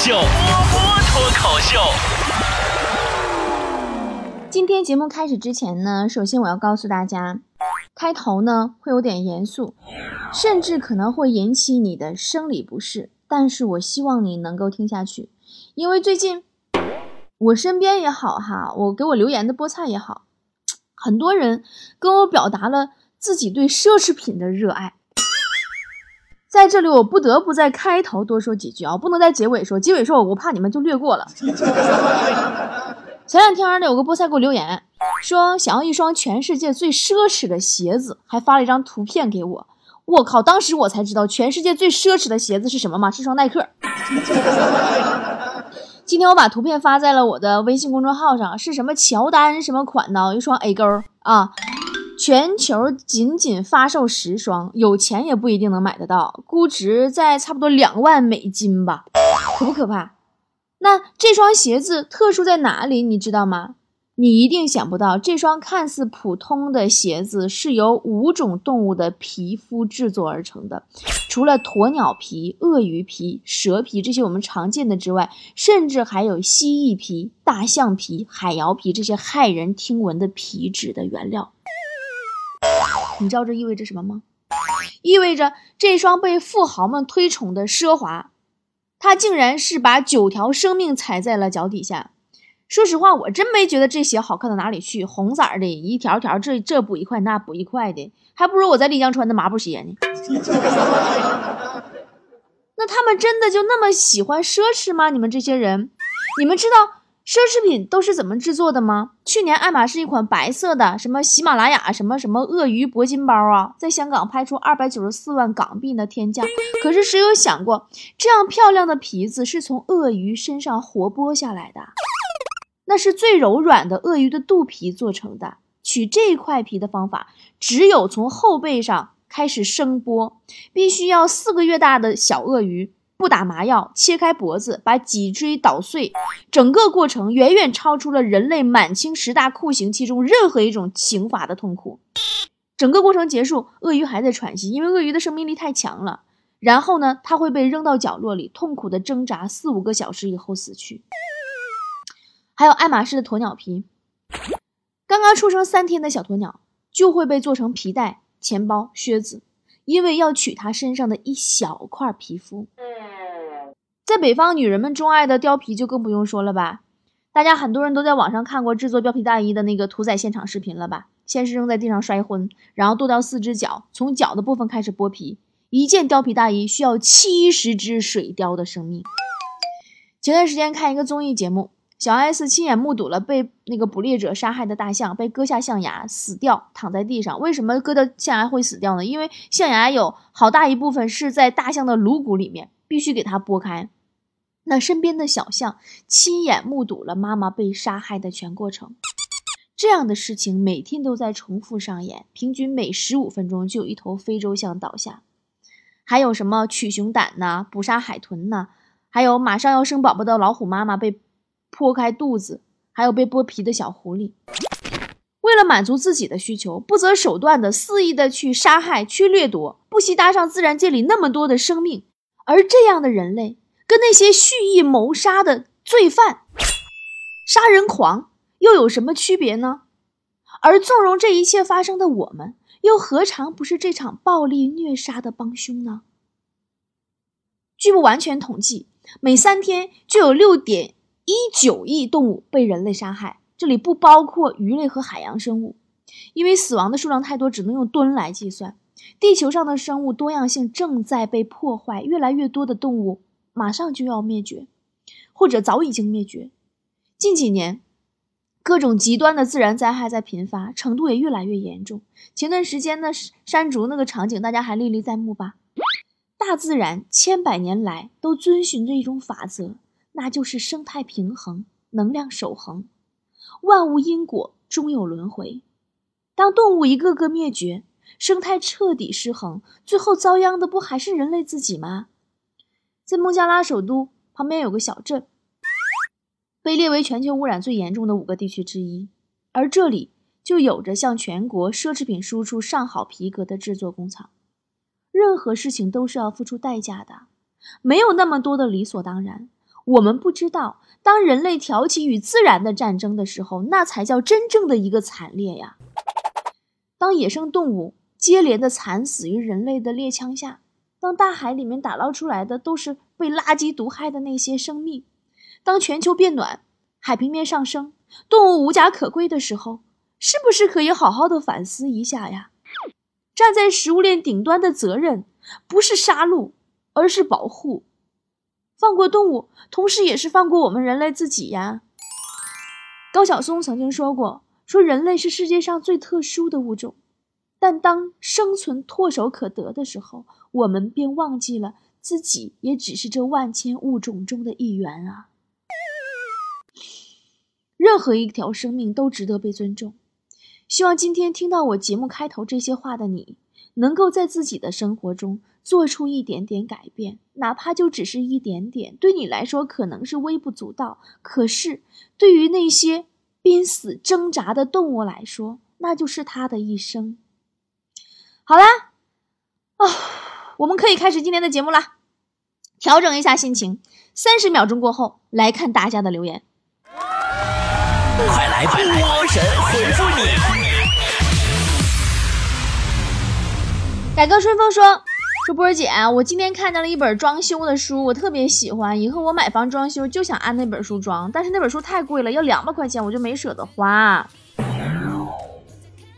秀，波波脱口秀。今天节目开始之前呢，首先我要告诉大家，开头呢会有点严肃，甚至可能会引起你的生理不适，但是我希望你能够听下去，因为最近我身边也好哈，我给我留言的菠菜也好，很多人跟我表达了自己对奢侈品的热爱。在这里，我不得不在开头多说几句啊，不能在结尾说。结尾说，我怕你们就略过了。前两天呢，有个菠菜给我留言，说想要一双全世界最奢侈的鞋子，还发了一张图片给我。我靠！当时我才知道全世界最奢侈的鞋子是什么吗？是双耐克。今天我把图片发在了我的微信公众号上，是什么乔丹什么款的一双 A 勾啊。全球仅仅发售十双，有钱也不一定能买得到，估值在差不多两万美金吧，可不可怕？那这双鞋子特殊在哪里？你知道吗？你一定想不到，这双看似普通的鞋子是由五种动物的皮肤制作而成的，除了鸵鸟皮、鳄鱼皮、蛇皮这些我们常见的之外，甚至还有蜥蜴皮、大象皮、海摇皮这些骇人听闻的皮质的原料。你知道这意味着什么吗？意味着这双被富豪们推崇的奢华，它竟然是把九条生命踩在了脚底下。说实话，我真没觉得这鞋好看到哪里去，红色的，一条条，这这补一块，那补一块的，还不如我在丽江穿的麻布鞋呢。那他们真的就那么喜欢奢侈吗？你们这些人，你们知道？奢侈品都是怎么制作的吗？去年爱马仕一款白色的什么喜马拉雅什么什么鳄鱼铂金包啊，在香港拍出二百九十四万港币的天价。可是谁有想过，这样漂亮的皮子是从鳄鱼身上活剥下来的？那是最柔软的鳄鱼的肚皮做成的。取这块皮的方法，只有从后背上开始生剥，必须要四个月大的小鳄鱼。不打麻药，切开脖子，把脊椎捣碎，整个过程远远超出了人类满清十大酷刑其中任何一种刑罚的痛苦。整个过程结束，鳄鱼还在喘息，因为鳄鱼的生命力太强了。然后呢，它会被扔到角落里，痛苦的挣扎四五个小时以后死去。还有爱马仕的鸵鸟皮，刚刚出生三天的小鸵鸟就会被做成皮带、钱包、靴子，因为要取它身上的一小块皮肤。在北方，女人们钟爱的貂皮就更不用说了吧。大家很多人都在网上看过制作貂皮大衣的那个屠宰现场视频了吧？先是扔在地上摔昏，然后剁掉四只脚，从脚的部分开始剥皮。一件貂皮大衣需要七十只水貂的生命。前段时间看一个综艺节目，小 S 亲眼目睹了被那个捕猎者杀害的大象被割下象牙死掉，躺在地上。为什么割掉象牙会死掉呢？因为象牙有好大一部分是在大象的颅骨里面，必须给它剥开。那身边的小象亲眼目睹了妈妈被杀害的全过程，这样的事情每天都在重复上演，平均每十五分钟就有一头非洲象倒下。还有什么取熊胆呐，捕杀海豚呐，还有马上要生宝宝的老虎妈妈被剖开肚子，还有被剥皮的小狐狸。为了满足自己的需求，不择手段的肆意的去杀害、去掠夺，不惜搭上自然界里那么多的生命，而这样的人类。跟那些蓄意谋杀的罪犯、杀人狂又有什么区别呢？而纵容这一切发生的我们，又何尝不是这场暴力虐杀的帮凶呢？据不完全统计，每三天就有六点一九亿动物被人类杀害，这里不包括鱼类和海洋生物，因为死亡的数量太多，只能用吨来计算。地球上的生物多样性正在被破坏，越来越多的动物。马上就要灭绝，或者早已经灭绝。近几年，各种极端的自然灾害在频发，程度也越来越严重。前段时间的山竹那个场景，大家还历历在目吧？大自然千百年来都遵循着一种法则，那就是生态平衡、能量守恒。万物因果终有轮回。当动物一个个灭绝，生态彻底失衡，最后遭殃的不还是人类自己吗？在孟加拉首都旁边有个小镇，被列为全球污染最严重的五个地区之一，而这里就有着向全国奢侈品输出上好皮革的制作工厂。任何事情都是要付出代价的，没有那么多的理所当然。我们不知道，当人类挑起与自然的战争的时候，那才叫真正的一个惨烈呀。当野生动物接连的惨死于人类的猎枪下，当大海里面打捞出来的都是被垃圾毒害的那些生命，当全球变暖，海平面上升，动物无家可归的时候，是不是可以好好的反思一下呀？站在食物链顶端的责任，不是杀戮，而是保护。放过动物，同时也是放过我们人类自己呀。高晓松曾经说过：“说人类是世界上最特殊的物种，但当生存唾手可得的时候，我们便忘记了自己也只是这万千物种中的一员啊。”任何一条生命都值得被尊重。希望今天听到我节目开头这些话的你，能够在自己的生活中做出一点点改变，哪怕就只是一点点。对你来说可能是微不足道，可是对于那些濒死挣扎的动物来说，那就是他的一生。好啦，啊，我们可以开始今天的节目啦。调整一下心情，三十秒钟过后来看大家的留言。快来，快来，波神回复你。改革春风说：“说波儿姐，我今天看到了一本装修的书，我特别喜欢。以后我买房装修就想按那本书装，但是那本书太贵了，要两百块钱，我就没舍得花。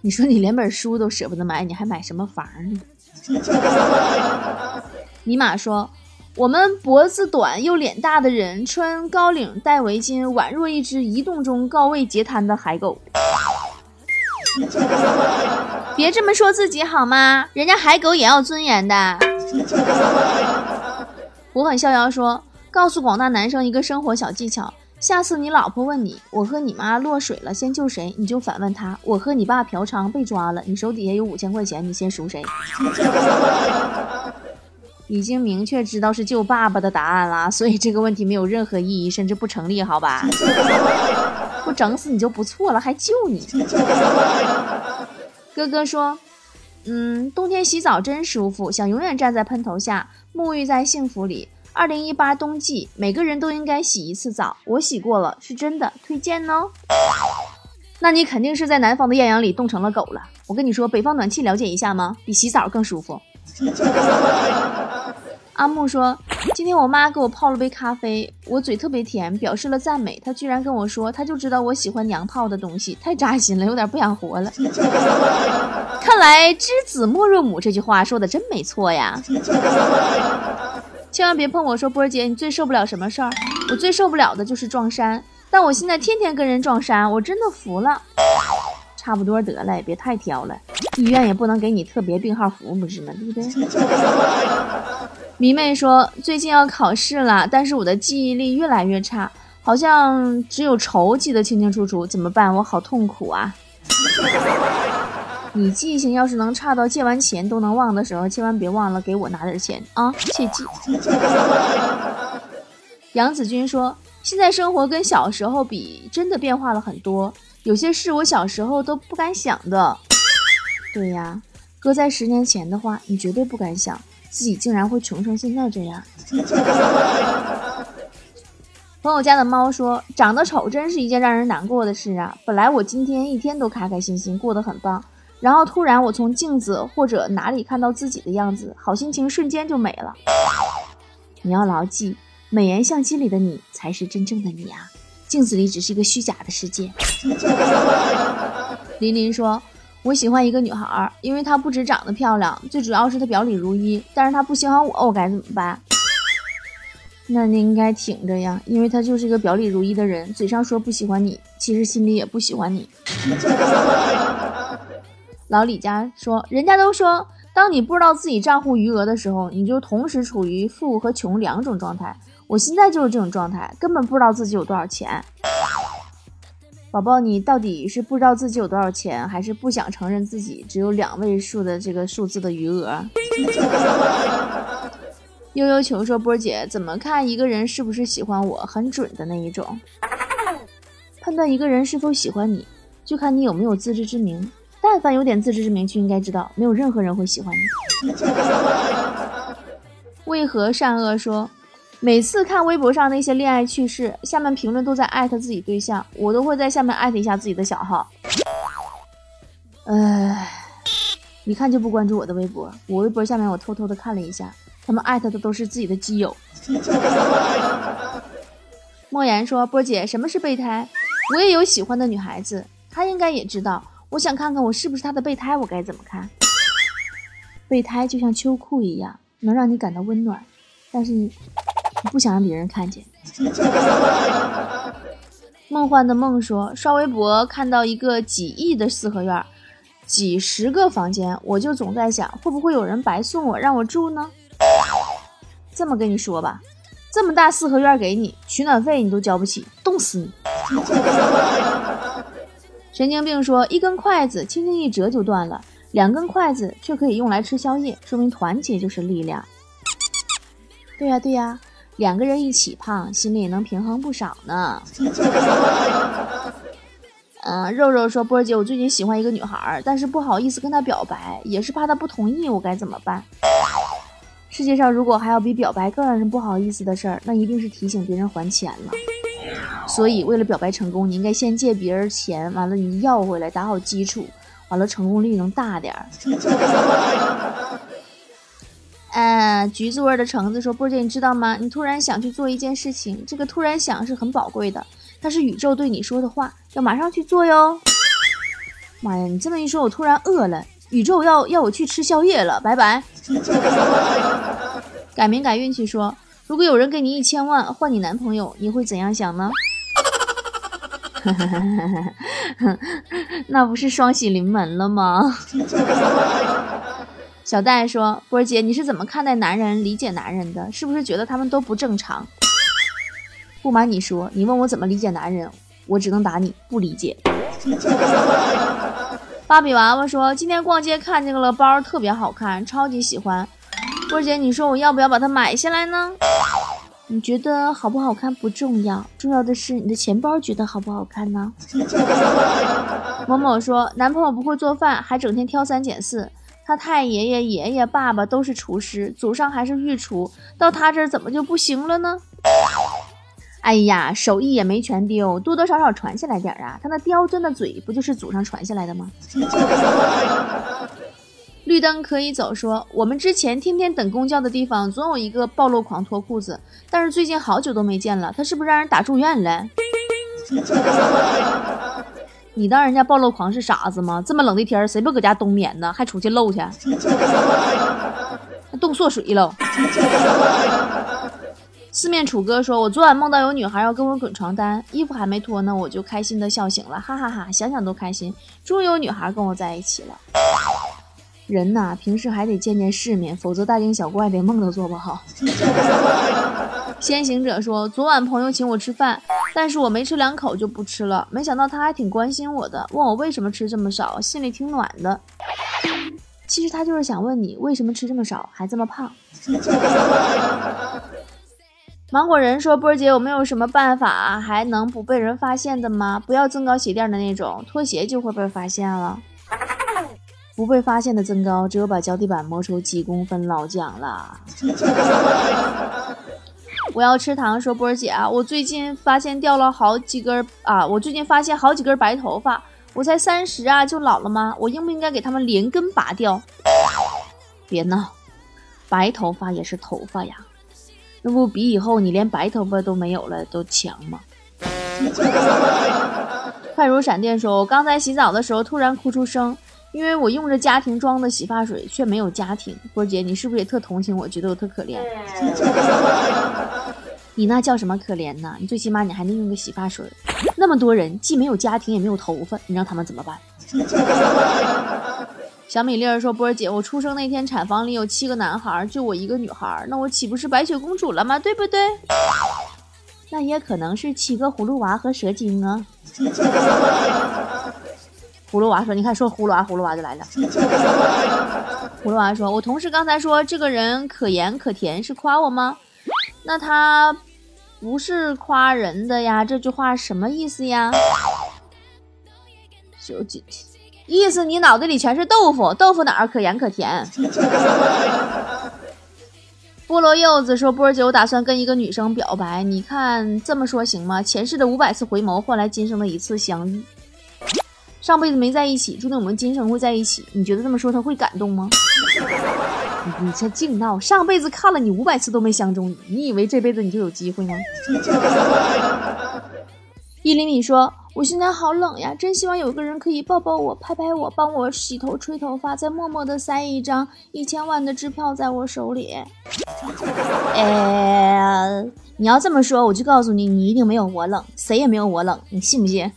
你说你连本书都舍不得买，你还买什么房呢？” 尼玛说。我们脖子短又脸大的人穿高领戴围巾，宛若一只移动中高位截瘫的海狗。别这么说自己好吗？人家海狗也要尊严的。我很逍遥说，告诉广大男生一个生活小技巧：下次你老婆问你我和你妈落水了，先救谁？你就反问他：我和你爸嫖娼被抓了，你手底下有五千块钱，你先赎谁？已经明确知道是救爸爸的答案了，所以这个问题没有任何意义，甚至不成立，好吧？不整死你就不错了，还救你？哥哥说，嗯，冬天洗澡真舒服，想永远站在喷头下，沐浴在幸福里。二零一八冬季，每个人都应该洗一次澡，我洗过了，是真的，推荐哦。那你肯定是在南方的艳阳里冻成了狗了。我跟你说，北方暖气了解一下吗？比洗澡更舒服。阿木说：“今天我妈给我泡了杯咖啡，我嘴特别甜，表示了赞美。她居然跟我说，她就知道我喜欢娘泡的东西，太扎心了，有点不想活了。看来‘知子莫若母’这句话说的真没错呀！千万别碰我！说波儿姐，你最受不了什么事儿？我最受不了的就是撞衫，但我现在天天跟人撞衫，我真的服了。差不多得了，也别太挑了，医院也不能给你特别病号服，不是吗？对不对？” 迷妹说：“最近要考试了，但是我的记忆力越来越差，好像只有仇记得清清楚楚，怎么办？我好痛苦啊！你记性要是能差到借完钱都能忘的时候，千万别忘了给我拿点钱啊，切记。”杨子君说：“现在生活跟小时候比，真的变化了很多，有些事我小时候都不敢想的。对呀，搁在十年前的话，你绝对不敢想。”自己竟然会穷成现在这样。朋友家的猫说：“长得丑真是一件让人难过的事啊！本来我今天一天都开开心心，过得很棒，然后突然我从镜子或者哪里看到自己的样子，好心情瞬间就没了。你要牢记，美颜相机里的你才是真正的你啊，镜子里只是一个虚假的世界。”林林说。我喜欢一个女孩，因为她不止长得漂亮，最主要是她表里如一。但是她不喜欢我，我该怎么办？那你应该挺着呀，因为她就是一个表里如一的人，嘴上说不喜欢你，其实心里也不喜欢你。老李家说，人家都说，当你不知道自己账户余额的时候，你就同时处于富和穷两种状态。我现在就是这种状态，根本不知道自己有多少钱。宝宝，你到底是不知道自己有多少钱，还是不想承认自己只有两位数的这个数字的余额？悠悠球说：“波姐，怎么看一个人是不是喜欢我，很准的那一种。判断一个人是否喜欢你，就看你有没有自知之明。但凡有点自知之明，就应该知道，没有任何人会喜欢你。”为何善恶说？每次看微博上那些恋爱趣事，下面评论都在艾特自己对象，我都会在下面艾特一下自己的小号。唉，一看就不关注我的微博，我微博下面我偷偷的看了一下，他们艾特的都是自己的基友。莫言说：“波姐，什么是备胎？我也有喜欢的女孩子，她应该也知道。我想看看我是不是他的备胎，我该怎么看？备胎就像秋裤一样，能让你感到温暖，但是你。”不想让别人看见。梦幻的梦说：“刷微博看到一个几亿的四合院，几十个房间，我就总在想，会不会有人白送我让我住呢？这么跟你说吧，这么大四合院给你，取暖费你都交不起，冻死你！”神经病说：“一根筷子轻轻一折就断了，两根筷子却可以用来吃宵夜，说明团结就是力量。”对呀，对呀。两个人一起胖，心里也能平衡不少呢。嗯，肉肉说：“波儿姐，我最近喜欢一个女孩，但是不好意思跟她表白，也是怕她不同意，我该怎么办？”世界上如果还有比表白更让人不好意思的事儿，那一定是提醒别人还钱了。所以，为了表白成功，你应该先借别人钱，完了你要回来，打好基础，完了成功率能大点儿。呃，橘子味的橙子说：“波姐，你知道吗？你突然想去做一件事情，这个突然想是很宝贵的，它是宇宙对你说的话，要马上去做哟。”妈呀，你这么一说，我突然饿了，宇宙要要我去吃宵夜了，拜拜。改名改运气说：“如果有人给你一千万换你男朋友，你会怎样想呢？” 那不是双喜临门了吗？小戴说：“波儿姐，你是怎么看待男人、理解男人的？是不是觉得他们都不正常？”不瞒你说，你问我怎么理解男人，我只能答你不理解。芭比娃娃说：“今天逛街看见了包，特别好看，超级喜欢。波儿姐，你说我要不要把它买下来呢？你觉得好不好看不重要，重要的是你的钱包觉得好不好看呢？” 某某说：“男朋友不会做饭，还整天挑三拣四。”他太爷爷、爷爷、爸爸都是厨师，祖上还是御厨，到他这儿怎么就不行了呢？哎呀，手艺也没全丢，多多少少传下来点儿啊。他那刁钻的嘴，不就是祖上传下来的吗？绿灯可以走，说我们之前天天等公交的地方，总有一个暴露狂脱裤子，但是最近好久都没见了，他是不是让人打住院了？你当人家暴露狂是傻子吗？这么冷的天儿，谁不搁家冬眠呢？还出去露去？冻缩水了。四面楚歌说：“我昨晚梦到有女孩要跟我滚床单，衣服还没脱呢，我就开心的笑醒了，哈哈哈！想想都开心，终于有女孩跟我在一起了。人呐，平时还得见见世面，否则大惊小怪的梦都做不好。”先行者说：“昨晚朋友请我吃饭。”但是我没吃两口就不吃了，没想到他还挺关心我的，问我为什么吃这么少，心里挺暖的。其实他就是想问你为什么吃这么少，还这么胖。芒果人说：“波儿姐有没有什么办法还能不被人发现的吗？不要增高鞋垫的那种，拖鞋就会被发现了。不被发现的增高，只有把脚底板磨出几公分老蒋了。”我要吃糖，说波儿姐啊，我最近发现掉了好几根啊，我最近发现好几根白头发，我才三十啊，就老了吗？我应不应该给他们连根拔掉？别闹，白头发也是头发呀，那不比以后你连白头发都没有了都强吗？快如闪电说，我刚才洗澡的时候突然哭出声，因为我用着家庭装的洗发水却没有家庭。波儿姐，你是不是也特同情我，觉得我特可怜？你那叫什么可怜呢？你最起码你还能用个洗发水。那么多人既没有家庭也没有头发，你让他们怎么办？小米粒儿说：“波儿姐，我出生那天产房里有七个男孩，就我一个女孩，那我岂不是白雪公主了吗？对不对？那也可能是七个葫芦娃和蛇精啊。”葫芦娃说：“你看，说葫芦娃，葫芦娃就来了。”葫芦娃说：“我同事刚才说这个人可盐可甜，是夸我吗？”那他不是夸人的呀？这句话什么意思呀？意思，你脑子里全是豆腐，豆腐哪儿可盐可甜？菠萝柚子说：“波儿姐，我打算跟一个女生表白，你看这么说行吗？前世的五百次回眸换来今生的一次相遇，上辈子没在一起，注定我们今生会在一起。你觉得这么说他会感动吗？你这净闹！上辈子看了你五百次都没相中你，你以为这辈子你就有机会吗？”一厘米说。我现在好冷呀，真希望有个人可以抱抱我、拍拍我、帮我洗头、吹头发，再默默的塞一张一千万的支票在我手里。哎，你要这么说，我就告诉你，你一定没有我冷，谁也没有我冷，你信不信？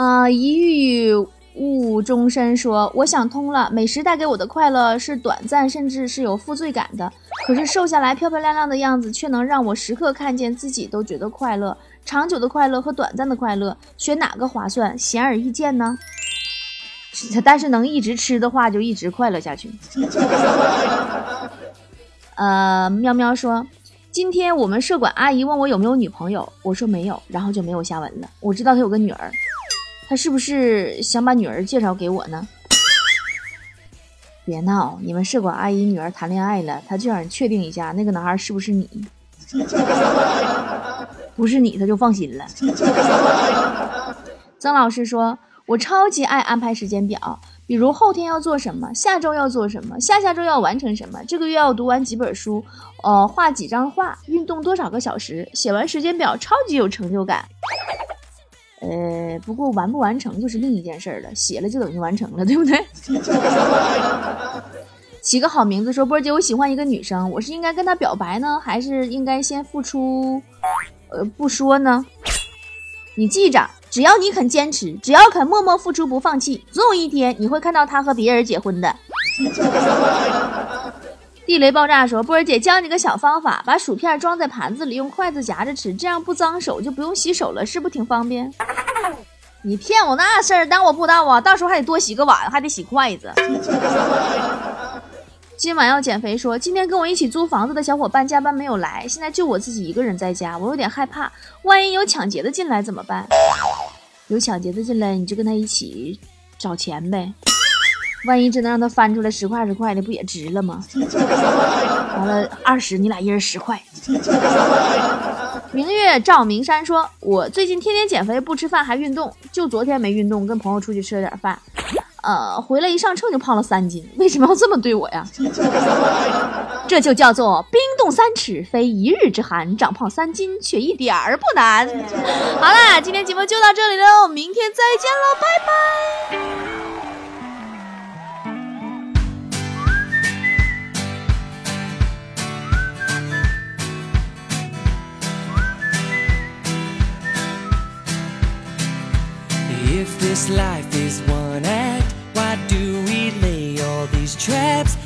啊，一遇误终身说，我想通了，美食带给我的快乐是短暂，甚至是有负罪感的。可是瘦下来漂漂亮亮的样子，却能让我时刻看见自己都觉得快乐。长久的快乐和短暂的快乐，选哪个划算？显而易见呢。但是能一直吃的话，就一直快乐下去。呃，喵喵说，今天我们社管阿姨问我有没有女朋友，我说没有，然后就没有下文了。我知道她有个女儿，他是不是想把女儿介绍给我呢？别闹，你们社管阿姨女儿谈恋爱了，她就想确定一下那个男孩是不是你。不是你，他就放心了。曾老师说：“我超级爱安排时间表，比如后天要做什么，下周要做什么，下下周要完成什么，这个月要读完几本书，呃，画几张画，运动多少个小时。写完时间表，超级有成就感。呃，不过完不完成就是另一件事了，写了就等于完成了，对不对？” 起个好名字，说波姐，我喜欢一个女生，我是应该跟她表白呢，还是应该先付出？呃，不说呢。你记着，只要你肯坚持，只要肯默默付出不放弃，总有一天你会看到他和别人结婚的。地雷爆炸说：“波儿姐教你个小方法，把薯片装在盘子里，用筷子夹着吃，这样不脏手，就不用洗手了，是不是挺方便？” 你骗我那事儿，当我不知道啊？到时候还得多洗个碗，还得洗筷子。今晚要减肥，说今天跟我一起租房子的小伙伴加班没有来，现在就我自己一个人在家，我有点害怕，万一有抢劫的进来怎么办？有抢劫的进来，你就跟他一起找钱呗，万一真的让他翻出来十块二十块的，不也值了吗？完了二十，你俩一人十块。明月照明山说，我最近天天减肥，不吃饭还运动，就昨天没运动，跟朋友出去吃了点饭。呃，回来一上秤就胖了三斤，为什么要这么对我呀？这就叫做冰冻三尺非一日之寒，长胖三斤却一点儿不难。好啦，今天节目就到这里喽，明天再见喽，拜拜。Life is one act, why do we lay all these traps?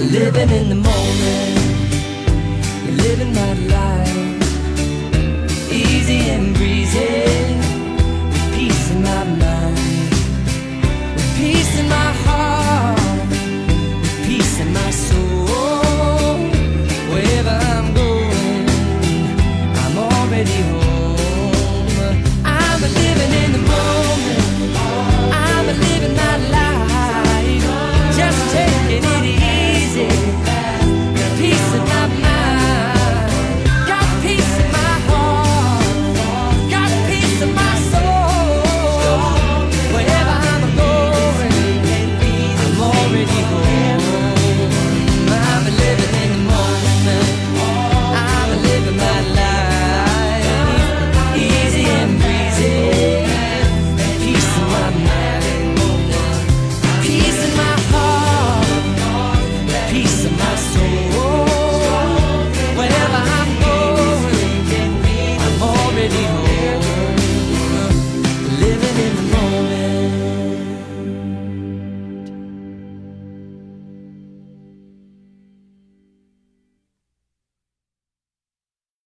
Living in the moment. Living that life, easy and breezy.